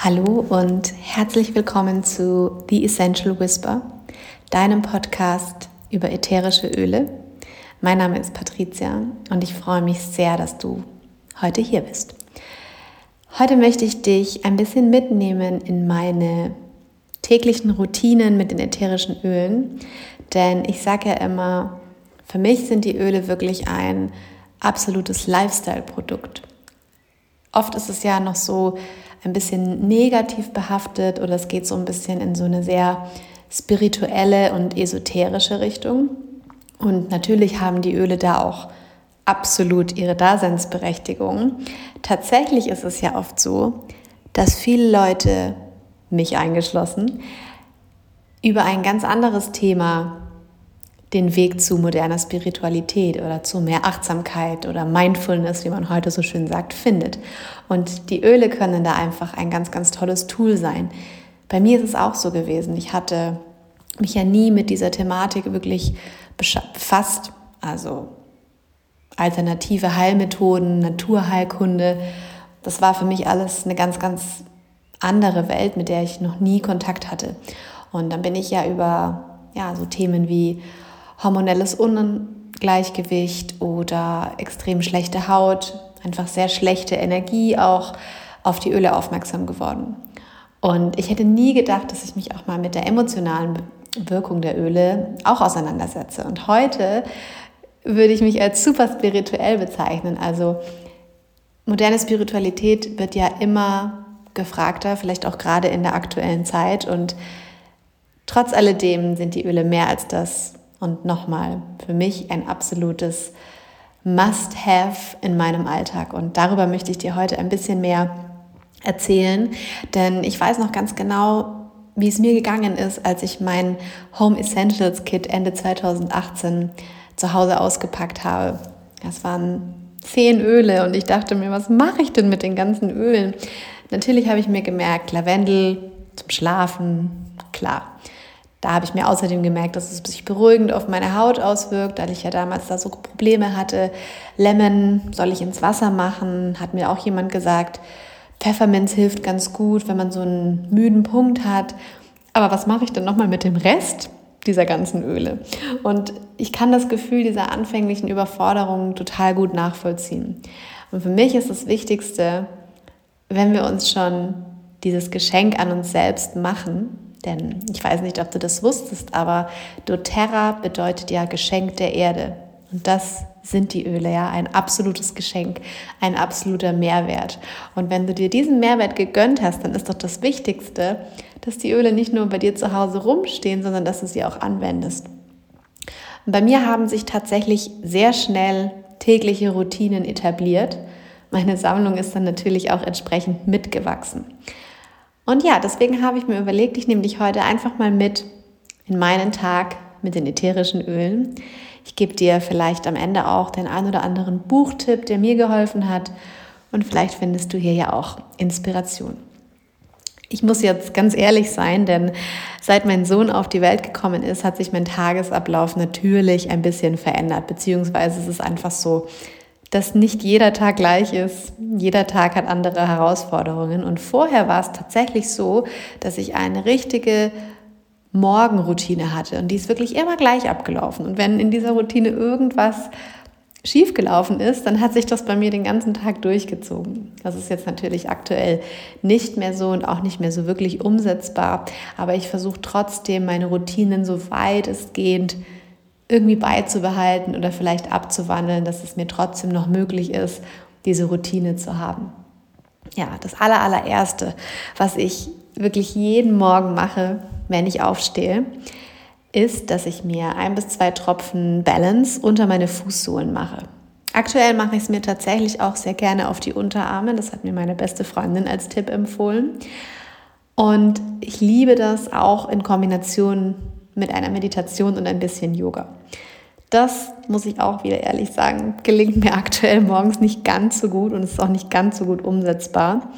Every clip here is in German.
Hallo und herzlich willkommen zu The Essential Whisper, deinem Podcast über ätherische Öle. Mein Name ist Patricia und ich freue mich sehr, dass du heute hier bist. Heute möchte ich dich ein bisschen mitnehmen in meine täglichen Routinen mit den ätherischen Ölen, denn ich sage ja immer, für mich sind die Öle wirklich ein absolutes Lifestyle-Produkt. Oft ist es ja noch so, ein bisschen negativ behaftet oder es geht so ein bisschen in so eine sehr spirituelle und esoterische Richtung. Und natürlich haben die Öle da auch absolut ihre Daseinsberechtigung. Tatsächlich ist es ja oft so, dass viele Leute, mich eingeschlossen, über ein ganz anderes Thema den Weg zu moderner Spiritualität oder zu mehr Achtsamkeit oder Mindfulness, wie man heute so schön sagt, findet. Und die Öle können da einfach ein ganz, ganz tolles Tool sein. Bei mir ist es auch so gewesen. Ich hatte mich ja nie mit dieser Thematik wirklich befasst. Also alternative Heilmethoden, Naturheilkunde. Das war für mich alles eine ganz, ganz andere Welt, mit der ich noch nie Kontakt hatte. Und dann bin ich ja über ja, so Themen wie hormonelles Ungleichgewicht oder extrem schlechte Haut, einfach sehr schlechte Energie auch auf die Öle aufmerksam geworden. Und ich hätte nie gedacht, dass ich mich auch mal mit der emotionalen Wirkung der Öle auch auseinandersetze. Und heute würde ich mich als super spirituell bezeichnen. Also moderne Spiritualität wird ja immer gefragter, vielleicht auch gerade in der aktuellen Zeit. Und trotz alledem sind die Öle mehr als das, und nochmal, für mich ein absolutes Must-Have in meinem Alltag. Und darüber möchte ich dir heute ein bisschen mehr erzählen, denn ich weiß noch ganz genau, wie es mir gegangen ist, als ich mein Home Essentials Kit Ende 2018 zu Hause ausgepackt habe. Das waren zehn Öle und ich dachte mir, was mache ich denn mit den ganzen Ölen? Natürlich habe ich mir gemerkt, Lavendel zum Schlafen, klar. Da habe ich mir außerdem gemerkt, dass es sich beruhigend auf meine Haut auswirkt, weil ich ja damals da so Probleme hatte. Lemon soll ich ins Wasser machen, hat mir auch jemand gesagt. Pfefferminz hilft ganz gut, wenn man so einen müden Punkt hat. Aber was mache ich denn nochmal mit dem Rest dieser ganzen Öle? Und ich kann das Gefühl dieser anfänglichen Überforderung total gut nachvollziehen. Und für mich ist das Wichtigste, wenn wir uns schon dieses Geschenk an uns selbst machen, denn ich weiß nicht, ob du das wusstest, aber doTERRA bedeutet ja Geschenk der Erde. Und das sind die Öle, ja, ein absolutes Geschenk, ein absoluter Mehrwert. Und wenn du dir diesen Mehrwert gegönnt hast, dann ist doch das Wichtigste, dass die Öle nicht nur bei dir zu Hause rumstehen, sondern dass du sie auch anwendest. Und bei mir haben sich tatsächlich sehr schnell tägliche Routinen etabliert. Meine Sammlung ist dann natürlich auch entsprechend mitgewachsen. Und ja, deswegen habe ich mir überlegt, ich nehme dich heute einfach mal mit in meinen Tag mit den ätherischen Ölen. Ich gebe dir vielleicht am Ende auch den ein oder anderen Buchtipp, der mir geholfen hat. Und vielleicht findest du hier ja auch Inspiration. Ich muss jetzt ganz ehrlich sein, denn seit mein Sohn auf die Welt gekommen ist, hat sich mein Tagesablauf natürlich ein bisschen verändert. Beziehungsweise es ist einfach so, dass nicht jeder Tag gleich ist. Jeder Tag hat andere Herausforderungen. Und vorher war es tatsächlich so, dass ich eine richtige Morgenroutine hatte. Und die ist wirklich immer gleich abgelaufen. Und wenn in dieser Routine irgendwas schiefgelaufen ist, dann hat sich das bei mir den ganzen Tag durchgezogen. Das ist jetzt natürlich aktuell nicht mehr so und auch nicht mehr so wirklich umsetzbar. Aber ich versuche trotzdem meine Routinen so weit es geht irgendwie beizubehalten oder vielleicht abzuwandeln, dass es mir trotzdem noch möglich ist, diese Routine zu haben. Ja, das allerallererste, was ich wirklich jeden Morgen mache, wenn ich aufstehe, ist, dass ich mir ein bis zwei Tropfen Balance unter meine Fußsohlen mache. Aktuell mache ich es mir tatsächlich auch sehr gerne auf die Unterarme. Das hat mir meine beste Freundin als Tipp empfohlen. Und ich liebe das auch in Kombination mit einer Meditation und ein bisschen Yoga. Das muss ich auch wieder ehrlich sagen, gelingt mir aktuell morgens nicht ganz so gut und ist auch nicht ganz so gut umsetzbar.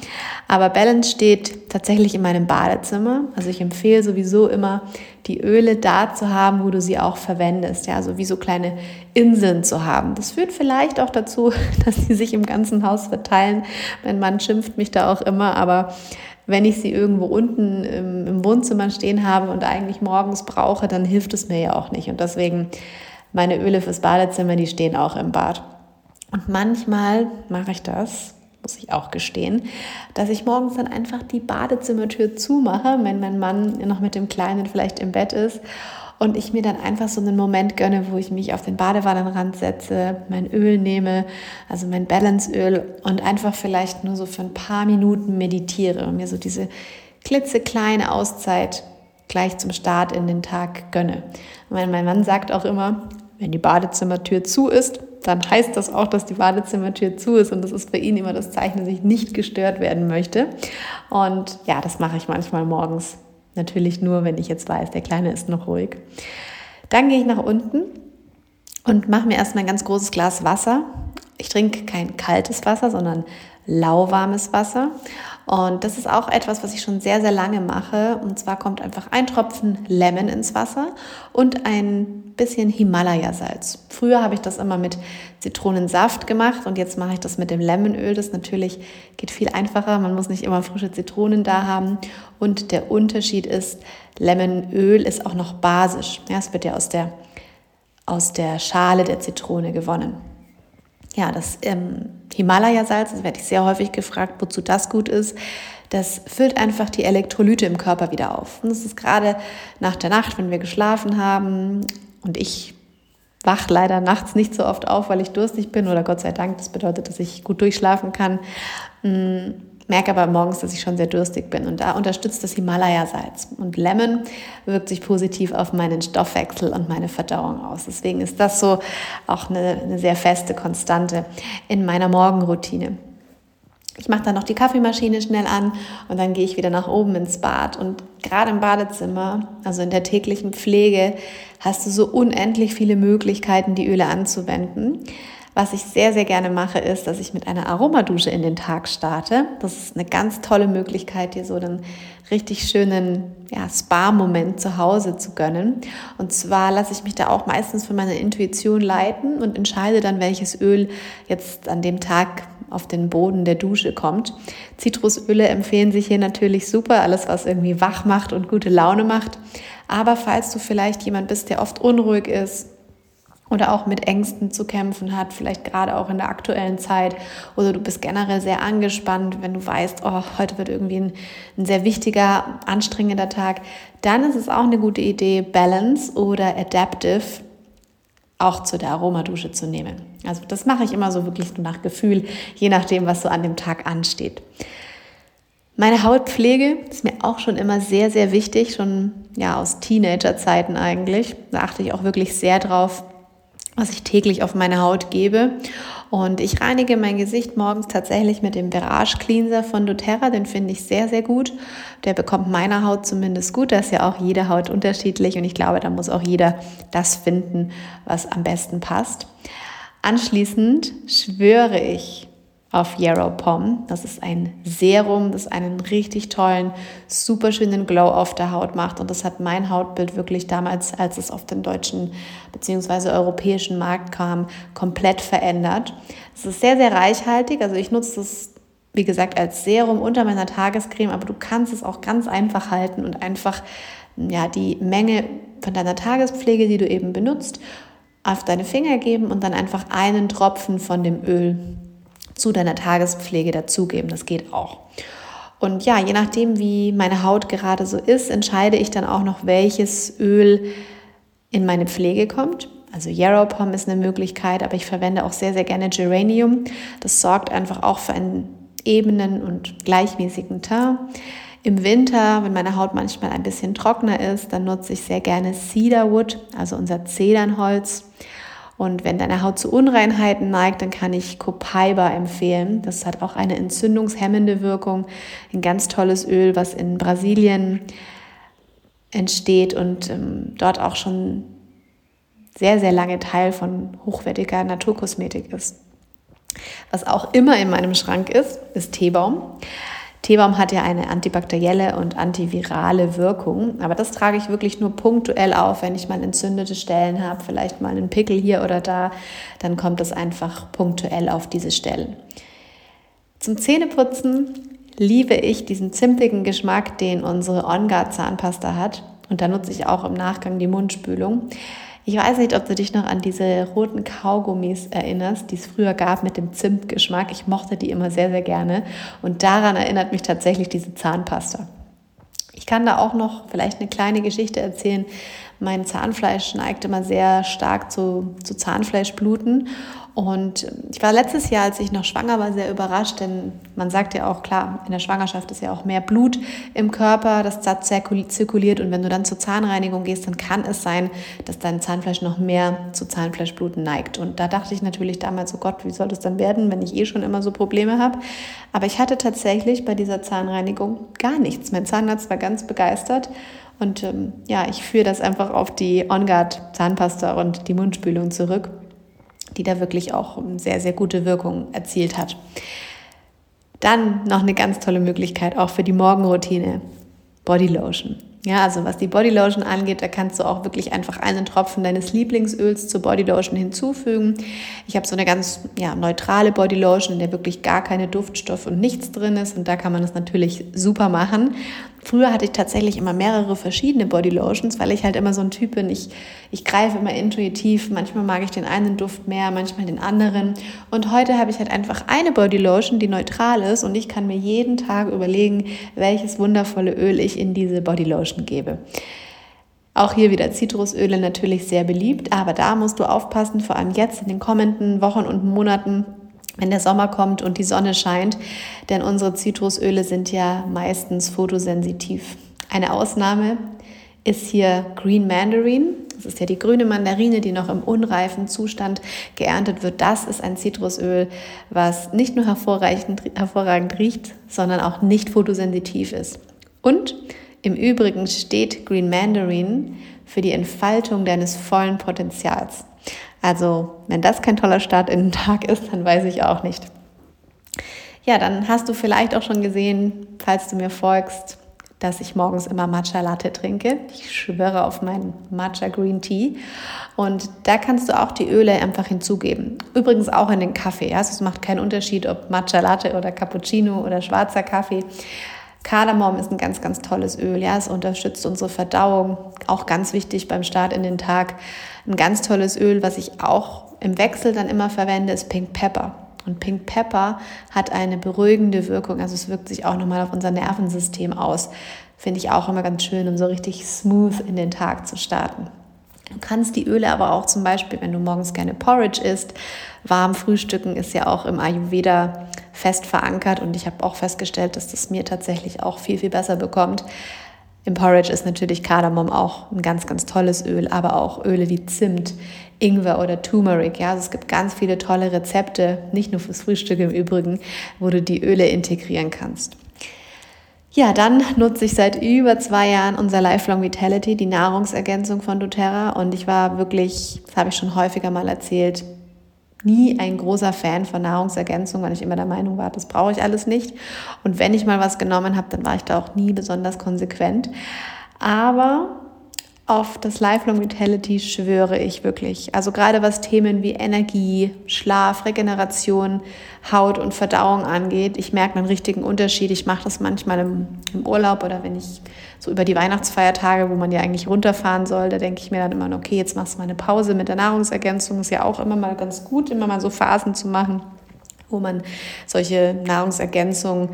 Aber Balance steht tatsächlich in meinem Badezimmer. Also ich empfehle sowieso immer, die Öle da zu haben, wo du sie auch verwendest. Ja, also wie so kleine Inseln zu haben. Das führt vielleicht auch dazu, dass sie sich im ganzen Haus verteilen. Mein Mann schimpft mich da auch immer, aber wenn ich sie irgendwo unten im, im Wohnzimmer stehen habe und eigentlich morgens brauche, dann hilft es mir ja auch nicht. Und deswegen meine Öle fürs Badezimmer, die stehen auch im Bad. Und manchmal mache ich das, muss ich auch gestehen, dass ich morgens dann einfach die Badezimmertür zumache, wenn mein Mann noch mit dem Kleinen vielleicht im Bett ist und ich mir dann einfach so einen Moment gönne, wo ich mich auf den Badewannenrand setze, mein Öl nehme, also mein Balanceöl und einfach vielleicht nur so für ein paar Minuten meditiere und mir so diese klitzekleine Auszeit gleich zum Start in den Tag gönne. Und mein Mann sagt auch immer, wenn die Badezimmertür zu ist, dann heißt das auch, dass die Badezimmertür zu ist und das ist für ihn immer das Zeichen, dass ich nicht gestört werden möchte. Und ja, das mache ich manchmal morgens. Natürlich nur, wenn ich jetzt weiß, der Kleine ist noch ruhig. Dann gehe ich nach unten und mache mir erstmal ein ganz großes Glas Wasser. Ich trinke kein kaltes Wasser, sondern lauwarmes Wasser. Und das ist auch etwas, was ich schon sehr, sehr lange mache. Und zwar kommt einfach ein Tropfen Lemon ins Wasser und ein bisschen Himalaya-Salz. Früher habe ich das immer mit Zitronensaft gemacht und jetzt mache ich das mit dem Lemonöl. Das natürlich geht viel einfacher. Man muss nicht immer frische Zitronen da haben. Und der Unterschied ist, Lemonöl ist auch noch basisch. Ja, es wird ja aus der, aus der Schale der Zitrone gewonnen. Ja, das ähm, Himalaya-Salz, das werde ich sehr häufig gefragt, wozu das gut ist. Das füllt einfach die Elektrolyte im Körper wieder auf. Und das ist gerade nach der Nacht, wenn wir geschlafen haben und ich wach leider nachts nicht so oft auf, weil ich durstig bin oder Gott sei Dank, das bedeutet, dass ich gut durchschlafen kann. Mm, merke aber morgens, dass ich schon sehr durstig bin. Und da unterstützt das Himalaya-Salz. Und Lemon wirkt sich positiv auf meinen Stoffwechsel und meine Verdauung aus. Deswegen ist das so auch eine, eine sehr feste Konstante in meiner Morgenroutine. Ich mache dann noch die Kaffeemaschine schnell an und dann gehe ich wieder nach oben ins Bad. Und gerade im Badezimmer, also in der täglichen Pflege, hast du so unendlich viele Möglichkeiten, die Öle anzuwenden. Was ich sehr, sehr gerne mache, ist, dass ich mit einer Aromadusche in den Tag starte. Das ist eine ganz tolle Möglichkeit, dir so einen richtig schönen ja, Spa-Moment zu Hause zu gönnen. Und zwar lasse ich mich da auch meistens von meiner Intuition leiten und entscheide dann, welches Öl jetzt an dem Tag auf den Boden der Dusche kommt. Zitrusöle empfehlen sich hier natürlich super, alles was irgendwie wach macht und gute Laune macht. Aber falls du vielleicht jemand bist, der oft unruhig ist, oder auch mit Ängsten zu kämpfen hat, vielleicht gerade auch in der aktuellen Zeit oder du bist generell sehr angespannt, wenn du weißt, oh, heute wird irgendwie ein, ein sehr wichtiger, anstrengender Tag, dann ist es auch eine gute Idee, Balance oder Adaptive auch zu der Aromadusche zu nehmen. Also das mache ich immer so wirklich nur nach Gefühl, je nachdem, was so an dem Tag ansteht. Meine Hautpflege ist mir auch schon immer sehr, sehr wichtig, schon ja aus Teenagerzeiten eigentlich. Da achte ich auch wirklich sehr drauf, was ich täglich auf meine Haut gebe. Und ich reinige mein Gesicht morgens tatsächlich mit dem Virage Cleanser von doTERRA. Den finde ich sehr, sehr gut. Der bekommt meiner Haut zumindest gut. Da ist ja auch jede Haut unterschiedlich und ich glaube, da muss auch jeder das finden, was am besten passt. Anschließend schwöre ich auf Yarrow Pom. Das ist ein Serum, das einen richtig tollen, super schönen Glow auf der Haut macht. Und das hat mein Hautbild wirklich damals, als es auf den deutschen bzw. europäischen Markt kam, komplett verändert. Es ist sehr, sehr reichhaltig. Also ich nutze das, wie gesagt, als Serum unter meiner Tagescreme, aber du kannst es auch ganz einfach halten und einfach ja, die Menge von deiner Tagespflege, die du eben benutzt, auf deine Finger geben und dann einfach einen Tropfen von dem Öl zu deiner Tagespflege dazugeben. Das geht auch. Und ja, je nachdem, wie meine Haut gerade so ist, entscheide ich dann auch noch, welches Öl in meine Pflege kommt. Also Yarrow Pom ist eine Möglichkeit, aber ich verwende auch sehr, sehr gerne Geranium. Das sorgt einfach auch für einen ebenen und gleichmäßigen Teint. Im Winter, wenn meine Haut manchmal ein bisschen trockener ist, dann nutze ich sehr gerne Cedarwood, also unser Zedernholz. Und wenn deine Haut zu Unreinheiten neigt, dann kann ich Copaiba empfehlen. Das hat auch eine entzündungshemmende Wirkung. Ein ganz tolles Öl, was in Brasilien entsteht und ähm, dort auch schon sehr, sehr lange Teil von hochwertiger Naturkosmetik ist. Was auch immer in meinem Schrank ist, ist Teebaum. Teebaum hat ja eine antibakterielle und antivirale Wirkung, aber das trage ich wirklich nur punktuell auf, wenn ich mal entzündete Stellen habe, vielleicht mal einen Pickel hier oder da, dann kommt das einfach punktuell auf diese Stellen. Zum Zähneputzen liebe ich diesen zimtigen Geschmack, den unsere On Guard Zahnpasta hat. Und da nutze ich auch im Nachgang die Mundspülung. Ich weiß nicht, ob du dich noch an diese roten Kaugummis erinnerst, die es früher gab mit dem Zimtgeschmack. Ich mochte die immer sehr, sehr gerne. Und daran erinnert mich tatsächlich diese Zahnpasta. Ich kann da auch noch vielleicht eine kleine Geschichte erzählen. Mein Zahnfleisch neigt immer sehr stark zu, zu Zahnfleischbluten. Und ich war letztes Jahr, als ich noch schwanger war, sehr überrascht, denn man sagt ja auch, klar, in der Schwangerschaft ist ja auch mehr Blut im Körper, das zirkuliert. Und wenn du dann zur Zahnreinigung gehst, dann kann es sein, dass dein Zahnfleisch noch mehr zu Zahnfleischbluten neigt. Und da dachte ich natürlich damals, oh Gott, wie soll das dann werden, wenn ich eh schon immer so Probleme habe? Aber ich hatte tatsächlich bei dieser Zahnreinigung gar nichts. Mein Zahnarzt war ganz begeistert. Und ähm, ja, ich führe das einfach auf die OnGuard Zahnpasta und die Mundspülung zurück die da wirklich auch sehr, sehr gute Wirkung erzielt hat. Dann noch eine ganz tolle Möglichkeit auch für die Morgenroutine, Bodylotion. Ja, also was die Bodylotion angeht, da kannst du auch wirklich einfach einen Tropfen deines Lieblingsöls zur Bodylotion hinzufügen. Ich habe so eine ganz ja, neutrale Bodylotion, in der wirklich gar keine Duftstoffe und nichts drin ist und da kann man das natürlich super machen. Früher hatte ich tatsächlich immer mehrere verschiedene Bodylotions, weil ich halt immer so ein Typ bin. Ich, ich greife immer intuitiv. Manchmal mag ich den einen Duft mehr, manchmal den anderen. Und heute habe ich halt einfach eine Bodylotion, die neutral ist und ich kann mir jeden Tag überlegen, welches wundervolle Öl ich in diese Bodylotion gebe. Auch hier wieder Zitrusöle natürlich sehr beliebt, aber da musst du aufpassen, vor allem jetzt in den kommenden Wochen und Monaten wenn der Sommer kommt und die Sonne scheint, denn unsere Zitrusöle sind ja meistens fotosensitiv. Eine Ausnahme ist hier Green Mandarin. Das ist ja die grüne Mandarine, die noch im unreifen Zustand geerntet wird. Das ist ein Zitrusöl, was nicht nur hervorragend, riecht, sondern auch nicht fotosensitiv ist. Und im Übrigen steht Green Mandarin für die Entfaltung deines vollen Potenzials. Also, wenn das kein toller Start in den Tag ist, dann weiß ich auch nicht. Ja, dann hast du vielleicht auch schon gesehen, falls du mir folgst, dass ich morgens immer Matcha Latte trinke. Ich schwöre auf meinen Matcha Green Tea. Und da kannst du auch die Öle einfach hinzugeben. Übrigens auch in den Kaffee. Also es macht keinen Unterschied, ob Matcha Latte oder Cappuccino oder schwarzer Kaffee. Kardamom ist ein ganz, ganz tolles Öl. Ja, es unterstützt unsere Verdauung. Auch ganz wichtig beim Start in den Tag. Ein ganz tolles Öl, was ich auch im Wechsel dann immer verwende, ist Pink Pepper. Und Pink Pepper hat eine beruhigende Wirkung. Also es wirkt sich auch nochmal auf unser Nervensystem aus. Finde ich auch immer ganz schön, um so richtig smooth in den Tag zu starten. Du kannst die Öle aber auch zum Beispiel, wenn du morgens gerne Porridge isst, warm frühstücken ist ja auch im Ayurveda fest verankert und ich habe auch festgestellt, dass das mir tatsächlich auch viel, viel besser bekommt. Im Porridge ist natürlich Kardamom auch ein ganz, ganz tolles Öl, aber auch Öle wie Zimt, Ingwer oder Turmeric. Ja, also es gibt ganz viele tolle Rezepte, nicht nur fürs Frühstück im Übrigen, wo du die Öle integrieren kannst. Ja, dann nutze ich seit über zwei Jahren unser Lifelong Vitality, die Nahrungsergänzung von doTERRA. Und ich war wirklich, das habe ich schon häufiger mal erzählt, nie ein großer Fan von Nahrungsergänzung, weil ich immer der Meinung war, das brauche ich alles nicht. Und wenn ich mal was genommen habe, dann war ich da auch nie besonders konsequent. Aber auf das Lifelong Vitality schwöre ich wirklich. Also gerade was Themen wie Energie, Schlaf, Regeneration, Haut und Verdauung angeht, ich merke einen richtigen Unterschied. Ich mache das manchmal im, im, Urlaub oder wenn ich so über die Weihnachtsfeiertage, wo man ja eigentlich runterfahren soll, da denke ich mir dann immer, okay, jetzt machst du mal eine Pause mit der Nahrungsergänzung. Ist ja auch immer mal ganz gut, immer mal so Phasen zu machen, wo man solche Nahrungsergänzungen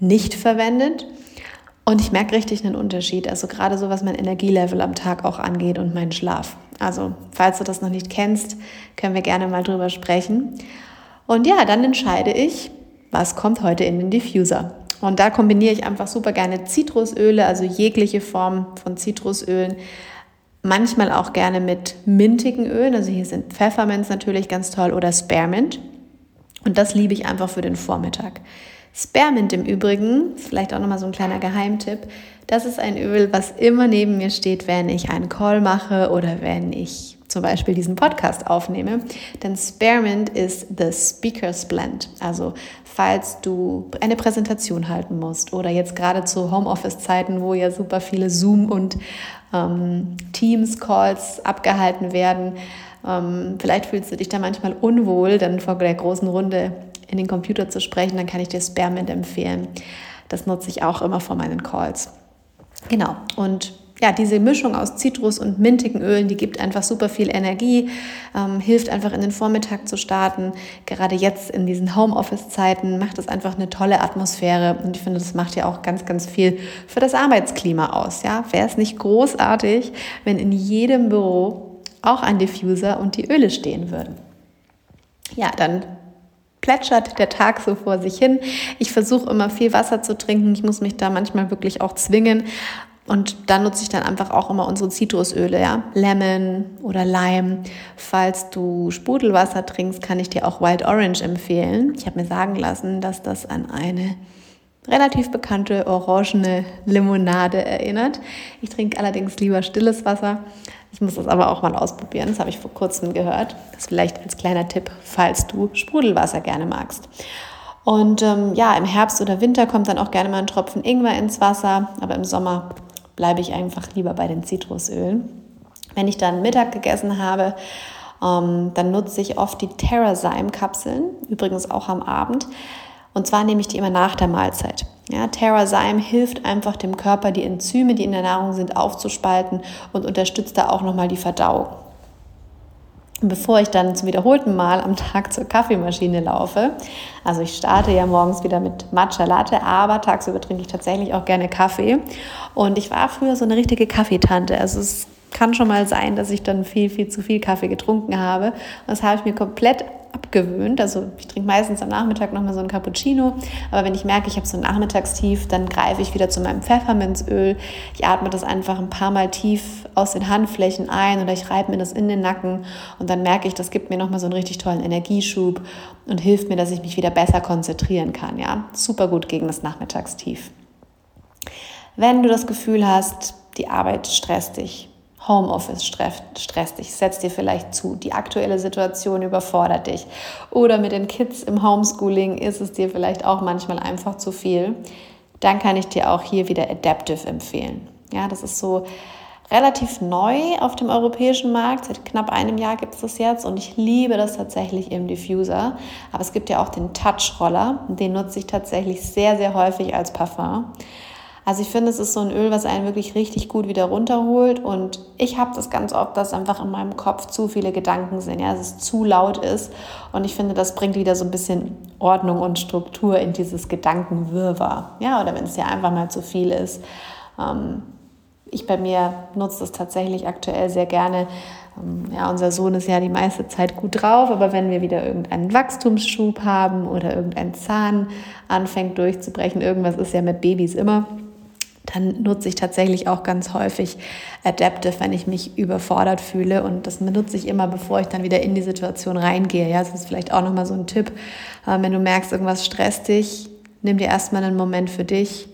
nicht verwendet. Und ich merke richtig einen Unterschied, also gerade so, was mein Energielevel am Tag auch angeht und meinen Schlaf. Also, falls du das noch nicht kennst, können wir gerne mal drüber sprechen. Und ja, dann entscheide ich, was kommt heute in den Diffuser. Und da kombiniere ich einfach super gerne Zitrusöle, also jegliche Form von Zitrusölen. Manchmal auch gerne mit mintigen Ölen. Also hier sind Pfefferminz natürlich ganz toll oder Spearmint. Und das liebe ich einfach für den Vormittag. Spearmint im Übrigen, vielleicht auch nochmal so ein kleiner Geheimtipp, das ist ein Öl, was immer neben mir steht, wenn ich einen Call mache oder wenn ich zum Beispiel diesen Podcast aufnehme. Denn Spearmint ist the Speaker's Blend. Also falls du eine Präsentation halten musst oder jetzt gerade zu Homeoffice-Zeiten, wo ja super viele Zoom- und ähm, Teams-Calls abgehalten werden, ähm, vielleicht fühlst du dich da manchmal unwohl, dann vor der großen Runde in den Computer zu sprechen, dann kann ich dir Spearmint empfehlen. Das nutze ich auch immer vor meinen Calls. Genau. Und ja, diese Mischung aus Zitrus und mintigen Ölen, die gibt einfach super viel Energie, ähm, hilft einfach in den Vormittag zu starten. Gerade jetzt in diesen Homeoffice-Zeiten macht es einfach eine tolle Atmosphäre und ich finde, das macht ja auch ganz, ganz viel für das Arbeitsklima aus. Ja, wäre es nicht großartig, wenn in jedem Büro auch ein Diffuser und die Öle stehen würden? Ja, dann plätschert der Tag so vor sich hin. Ich versuche immer viel Wasser zu trinken. Ich muss mich da manchmal wirklich auch zwingen. Und dann nutze ich dann einfach auch immer unsere Zitrusöle, ja, Lemon oder Lime. Falls du Sprudelwasser trinkst, kann ich dir auch Wild Orange empfehlen. Ich habe mir sagen lassen, dass das an eine relativ bekannte orangene Limonade erinnert. Ich trinke allerdings lieber stilles Wasser. Ich muss das aber auch mal ausprobieren. Das habe ich vor kurzem gehört. Das vielleicht als kleiner Tipp, falls du Sprudelwasser gerne magst. Und ähm, ja, im Herbst oder Winter kommt dann auch gerne mal ein Tropfen Ingwer ins Wasser, aber im Sommer bleibe ich einfach lieber bei den Zitrusölen. Wenn ich dann Mittag gegessen habe, ähm, dann nutze ich oft die TerraZyme-Kapseln, übrigens auch am Abend. Und zwar nehme ich die immer nach der Mahlzeit. Ja, TerraZyme hilft einfach dem Körper, die Enzyme, die in der Nahrung sind, aufzuspalten und unterstützt da auch nochmal die Verdauung. Und bevor ich dann zum wiederholten Mal am Tag zur Kaffeemaschine laufe, also ich starte ja morgens wieder mit Matcha Latte, aber tagsüber trinke ich tatsächlich auch gerne Kaffee. Und ich war früher so eine richtige Kaffeetante. Also es kann schon mal sein, dass ich dann viel, viel zu viel Kaffee getrunken habe. Das habe ich mir komplett abgewöhnt. Also ich trinke meistens am Nachmittag nochmal so ein Cappuccino. Aber wenn ich merke, ich habe so ein Nachmittagstief, dann greife ich wieder zu meinem Pfefferminzöl. Ich atme das einfach ein paar Mal tief aus den Handflächen ein oder ich reibe mir das in den Nacken. Und dann merke ich, das gibt mir nochmal so einen richtig tollen Energieschub und hilft mir, dass ich mich wieder besser konzentrieren kann. Ja, super gut gegen das Nachmittagstief. Wenn du das Gefühl hast, die Arbeit stresst dich, Homeoffice stresst dich, setzt dir vielleicht zu, die aktuelle Situation überfordert dich oder mit den Kids im Homeschooling ist es dir vielleicht auch manchmal einfach zu viel, dann kann ich dir auch hier wieder Adaptive empfehlen. Ja, das ist so relativ neu auf dem europäischen Markt. Seit knapp einem Jahr gibt es das jetzt und ich liebe das tatsächlich im Diffuser. Aber es gibt ja auch den Touch-Roller, den nutze ich tatsächlich sehr, sehr häufig als Parfum. Also ich finde, es ist so ein Öl, was einen wirklich richtig gut wieder runterholt. Und ich habe das ganz oft, dass einfach in meinem Kopf zu viele Gedanken sind, ja, dass es zu laut ist. Und ich finde, das bringt wieder so ein bisschen Ordnung und Struktur in dieses Gedankenwirrwarr. Ja, oder wenn es ja einfach mal zu viel ist. Ähm, ich bei mir nutze das tatsächlich aktuell sehr gerne. Ähm, ja, unser Sohn ist ja die meiste Zeit gut drauf, aber wenn wir wieder irgendeinen Wachstumsschub haben oder irgendein Zahn anfängt durchzubrechen, irgendwas ist ja mit Babys immer, dann nutze ich tatsächlich auch ganz häufig Adaptive, wenn ich mich überfordert fühle. Und das benutze ich immer, bevor ich dann wieder in die Situation reingehe. Ja, das ist vielleicht auch nochmal so ein Tipp. Äh, wenn du merkst, irgendwas stresst dich, nimm dir erstmal einen Moment für dich.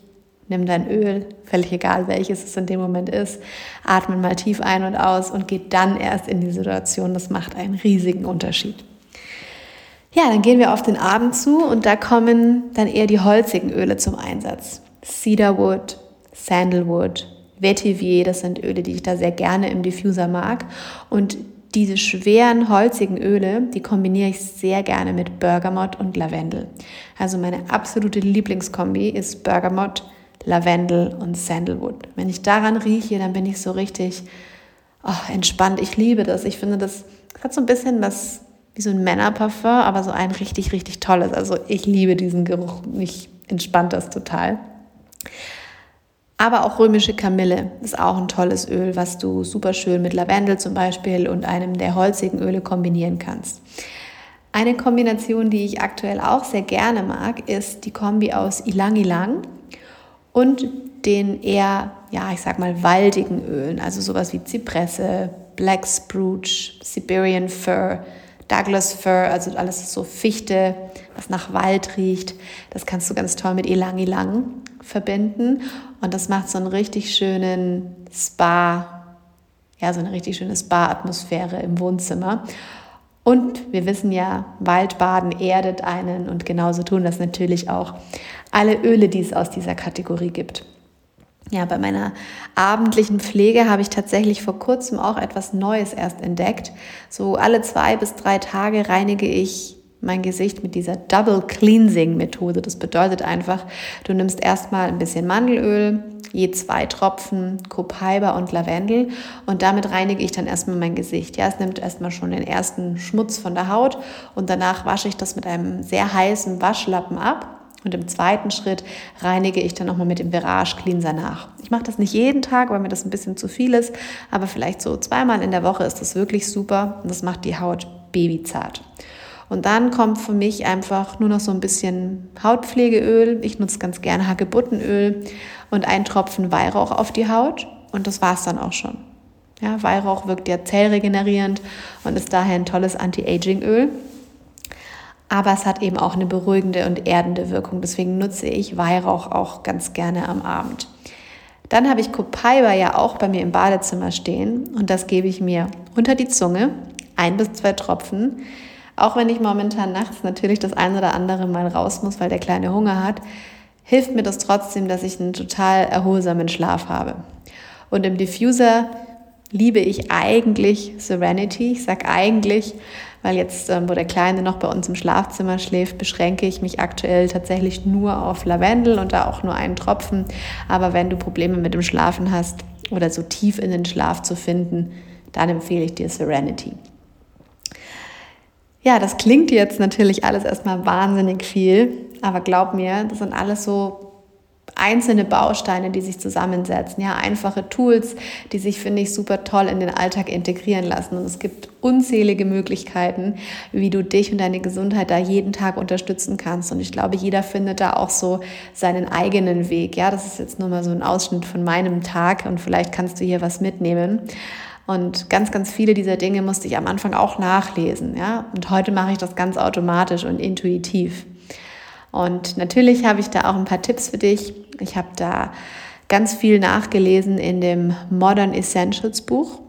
Nimm dein Öl, völlig egal welches es in dem Moment ist, atme mal tief ein und aus und geh dann erst in die Situation. Das macht einen riesigen Unterschied. Ja, dann gehen wir auf den Abend zu und da kommen dann eher die holzigen Öle zum Einsatz. Cedarwood, Sandalwood, Vetiver, das sind Öle, die ich da sehr gerne im Diffuser mag. Und diese schweren, holzigen Öle, die kombiniere ich sehr gerne mit Bergamot und Lavendel. Also meine absolute Lieblingskombi ist Bergamot, Lavendel und Sandalwood. Wenn ich daran rieche, dann bin ich so richtig oh, entspannt. Ich liebe das. Ich finde, das hat so ein bisschen was wie so ein Männerparfum, aber so ein richtig, richtig tolles. Also ich liebe diesen Geruch. Mich entspannt das total. Aber auch römische Kamille ist auch ein tolles Öl, was du super schön mit Lavendel zum Beispiel und einem der holzigen Öle kombinieren kannst. Eine Kombination, die ich aktuell auch sehr gerne mag, ist die Kombi aus Ilang Ilang und den eher, ja, ich sag mal, waldigen Ölen, also sowas wie Zypresse, Black Spruce, Siberian Fir, Douglas Fir, also alles so Fichte, was nach Wald riecht. Das kannst du ganz toll mit Ilang Ilang verbinden und das macht so einen richtig schönen Spa, ja, so eine richtig schöne Spa-Atmosphäre im Wohnzimmer. Und wir wissen ja, Waldbaden erdet einen und genauso tun das natürlich auch alle Öle, die es aus dieser Kategorie gibt. Ja, bei meiner abendlichen Pflege habe ich tatsächlich vor kurzem auch etwas Neues erst entdeckt. So alle zwei bis drei Tage reinige ich mein Gesicht mit dieser Double Cleansing Methode. Das bedeutet einfach, du nimmst erstmal ein bisschen Mandelöl, je zwei Tropfen Copaiba und Lavendel und damit reinige ich dann erstmal mein Gesicht. Ja, es nimmt erstmal schon den ersten Schmutz von der Haut und danach wasche ich das mit einem sehr heißen Waschlappen ab. Und im zweiten Schritt reinige ich dann nochmal mit dem Virage Cleanser nach. Ich mache das nicht jeden Tag, weil mir das ein bisschen zu viel ist, aber vielleicht so zweimal in der Woche ist das wirklich super und das macht die Haut babyzart. Und dann kommt für mich einfach nur noch so ein bisschen Hautpflegeöl. Ich nutze ganz gerne Hagebuttenöl und ein Tropfen Weihrauch auf die Haut. Und das war es dann auch schon. Ja, Weihrauch wirkt ja zellregenerierend und ist daher ein tolles Anti-Aging-Öl. Aber es hat eben auch eine beruhigende und erdende Wirkung. Deswegen nutze ich Weihrauch auch ganz gerne am Abend. Dann habe ich Copaiba ja auch bei mir im Badezimmer stehen und das gebe ich mir unter die Zunge, ein bis zwei Tropfen. Auch wenn ich momentan nachts natürlich das ein oder andere mal raus muss, weil der kleine Hunger hat, hilft mir das trotzdem, dass ich einen total erholsamen Schlaf habe. Und im Diffuser liebe ich eigentlich Serenity. Ich sage eigentlich, weil jetzt, ähm, wo der Kleine noch bei uns im Schlafzimmer schläft, beschränke ich mich aktuell tatsächlich nur auf Lavendel und da auch nur einen Tropfen. Aber wenn du Probleme mit dem Schlafen hast oder so tief in den Schlaf zu finden, dann empfehle ich dir Serenity. Ja, das klingt jetzt natürlich alles erstmal wahnsinnig viel, aber glaub mir, das sind alles so einzelne Bausteine, die sich zusammensetzen. Ja, einfache Tools, die sich, finde ich, super toll in den Alltag integrieren lassen. Und es gibt unzählige Möglichkeiten, wie du dich und deine Gesundheit da jeden Tag unterstützen kannst. Und ich glaube, jeder findet da auch so seinen eigenen Weg. Ja, das ist jetzt nur mal so ein Ausschnitt von meinem Tag und vielleicht kannst du hier was mitnehmen. Und ganz, ganz viele dieser Dinge musste ich am Anfang auch nachlesen. Ja? Und heute mache ich das ganz automatisch und intuitiv. Und natürlich habe ich da auch ein paar Tipps für dich. Ich habe da ganz viel nachgelesen in dem Modern Essentials Buch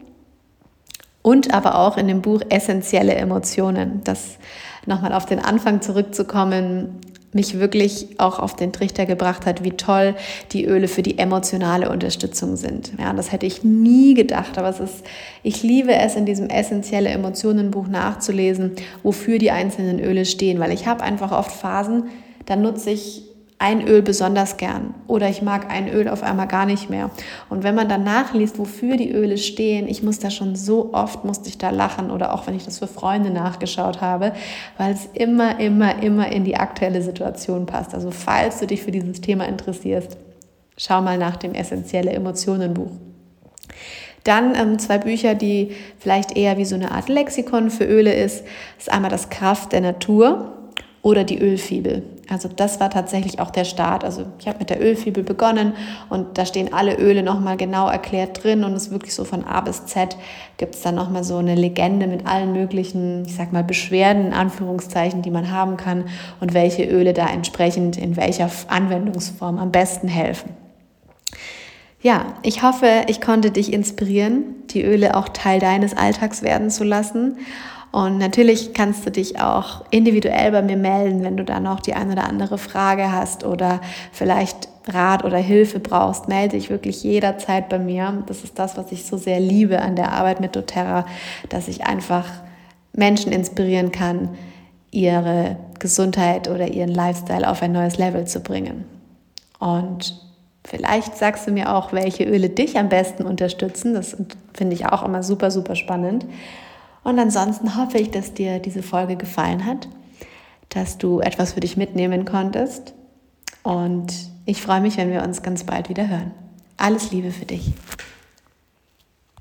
und aber auch in dem Buch Essentielle Emotionen. Das nochmal auf den Anfang zurückzukommen, mich wirklich auch auf den Trichter gebracht hat, wie toll die Öle für die emotionale Unterstützung sind. Ja, das hätte ich nie gedacht, aber es ist, ich liebe es, in diesem essentielle Emotionenbuch nachzulesen, wofür die einzelnen Öle stehen, weil ich habe einfach oft Phasen, da nutze ich ein Öl besonders gern oder ich mag ein Öl auf einmal gar nicht mehr. Und wenn man dann nachliest, wofür die Öle stehen, ich muss da schon so oft, musste ich da lachen oder auch wenn ich das für Freunde nachgeschaut habe, weil es immer, immer, immer in die aktuelle Situation passt. Also falls du dich für dieses Thema interessierst, schau mal nach dem Essentielle Emotionenbuch. Dann ähm, zwei Bücher, die vielleicht eher wie so eine Art Lexikon für Öle ist. Das ist einmal das Kraft der Natur oder die Ölfibel. Also das war tatsächlich auch der Start. Also ich habe mit der Ölfibel begonnen und da stehen alle Öle nochmal genau erklärt drin und es ist wirklich so von A bis Z gibt es dann nochmal so eine Legende mit allen möglichen, ich sag mal, Beschwerden, in Anführungszeichen, die man haben kann und welche Öle da entsprechend in welcher Anwendungsform am besten helfen. Ja, ich hoffe, ich konnte dich inspirieren, die Öle auch Teil deines Alltags werden zu lassen und natürlich kannst du dich auch individuell bei mir melden, wenn du da noch die eine oder andere Frage hast oder vielleicht Rat oder Hilfe brauchst. Melde dich wirklich jederzeit bei mir. Das ist das, was ich so sehr liebe an der Arbeit mit doTERRA, dass ich einfach Menschen inspirieren kann, ihre Gesundheit oder ihren Lifestyle auf ein neues Level zu bringen. Und vielleicht sagst du mir auch, welche Öle dich am besten unterstützen. Das finde ich auch immer super, super spannend. Und ansonsten hoffe ich, dass dir diese Folge gefallen hat, dass du etwas für dich mitnehmen konntest. Und ich freue mich, wenn wir uns ganz bald wieder hören. Alles Liebe für dich.